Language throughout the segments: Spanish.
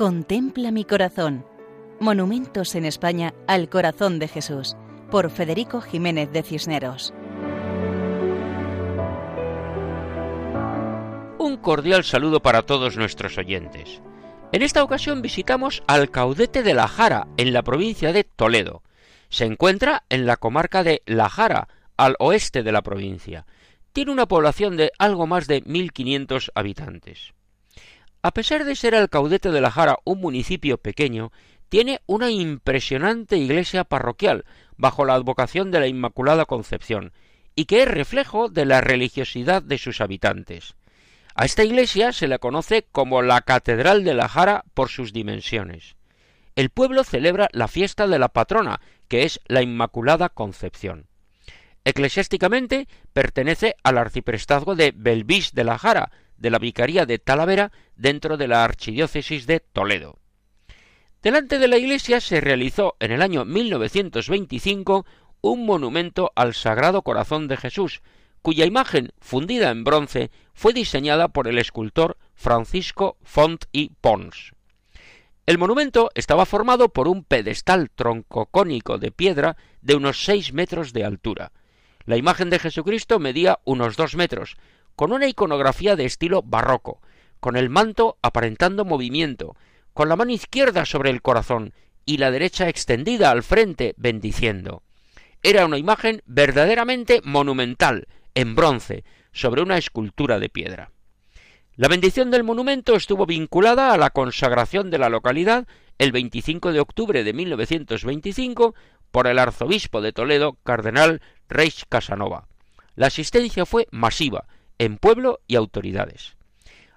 Contempla mi corazón. Monumentos en España al corazón de Jesús, por Federico Jiménez de Cisneros. Un cordial saludo para todos nuestros oyentes. En esta ocasión visitamos al Caudete de la Jara, en la provincia de Toledo. Se encuentra en la comarca de La Jara, al oeste de la provincia. Tiene una población de algo más de 1.500 habitantes. A pesar de ser Alcaudete de la Jara un municipio pequeño, tiene una impresionante iglesia parroquial bajo la advocación de la Inmaculada Concepción, y que es reflejo de la religiosidad de sus habitantes. A esta iglesia se la conoce como la Catedral de la Jara por sus dimensiones. El pueblo celebra la fiesta de la patrona, que es la Inmaculada Concepción. Eclesiásticamente pertenece al arciprestazgo de Belvis de la Jara, de la Vicaría de Talavera dentro de la Archidiócesis de Toledo. Delante de la iglesia se realizó en el año 1925 un monumento al Sagrado Corazón de Jesús, cuya imagen, fundida en bronce, fue diseñada por el escultor Francisco Font y Pons. El monumento estaba formado por un pedestal troncocónico de piedra de unos seis metros de altura. La imagen de Jesucristo medía unos dos metros, con una iconografía de estilo barroco, con el manto aparentando movimiento, con la mano izquierda sobre el corazón y la derecha extendida al frente bendiciendo. Era una imagen verdaderamente monumental, en bronce, sobre una escultura de piedra. La bendición del monumento estuvo vinculada a la consagración de la localidad el 25 de octubre de 1925 por el arzobispo de Toledo, cardenal Reis Casanova. La asistencia fue masiva, en pueblo y autoridades.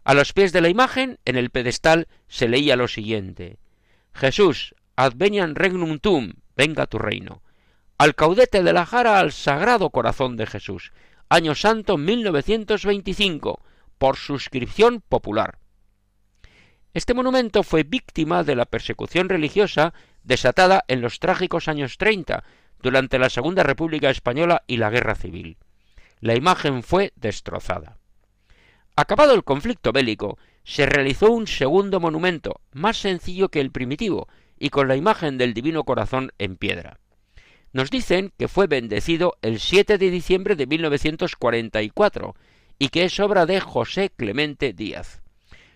A los pies de la imagen, en el pedestal, se leía lo siguiente Jesús, advenian regnum tum, venga tu reino. Al caudete de la jara al Sagrado Corazón de Jesús, año santo 1925, por suscripción popular. Este monumento fue víctima de la persecución religiosa desatada en los trágicos años 30, durante la Segunda República Española y la Guerra Civil la imagen fue destrozada. Acabado el conflicto bélico, se realizó un segundo monumento, más sencillo que el primitivo, y con la imagen del Divino Corazón en piedra. Nos dicen que fue bendecido el 7 de diciembre de 1944 y que es obra de José Clemente Díaz.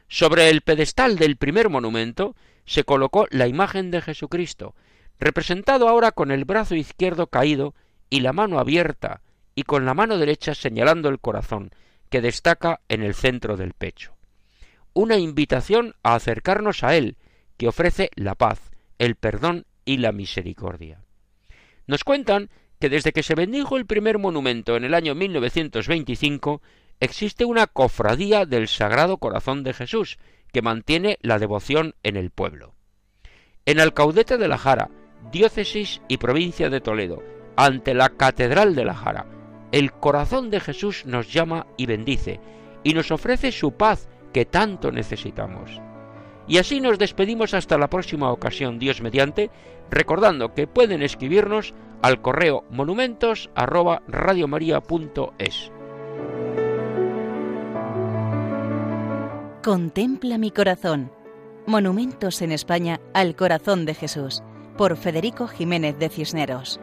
Sobre el pedestal del primer monumento se colocó la imagen de Jesucristo, representado ahora con el brazo izquierdo caído y la mano abierta, y con la mano derecha señalando el corazón, que destaca en el centro del pecho. Una invitación a acercarnos a Él, que ofrece la paz, el perdón y la misericordia. Nos cuentan que desde que se bendijo el primer monumento en el año 1925, existe una cofradía del Sagrado Corazón de Jesús, que mantiene la devoción en el pueblo. En Alcaudete de la Jara, diócesis y provincia de Toledo, ante la Catedral de la Jara, el corazón de Jesús nos llama y bendice, y nos ofrece su paz que tanto necesitamos. Y así nos despedimos hasta la próxima ocasión, Dios mediante, recordando que pueden escribirnos al correo monumentos Contempla mi corazón. Monumentos en España al corazón de Jesús, por Federico Jiménez de Cisneros.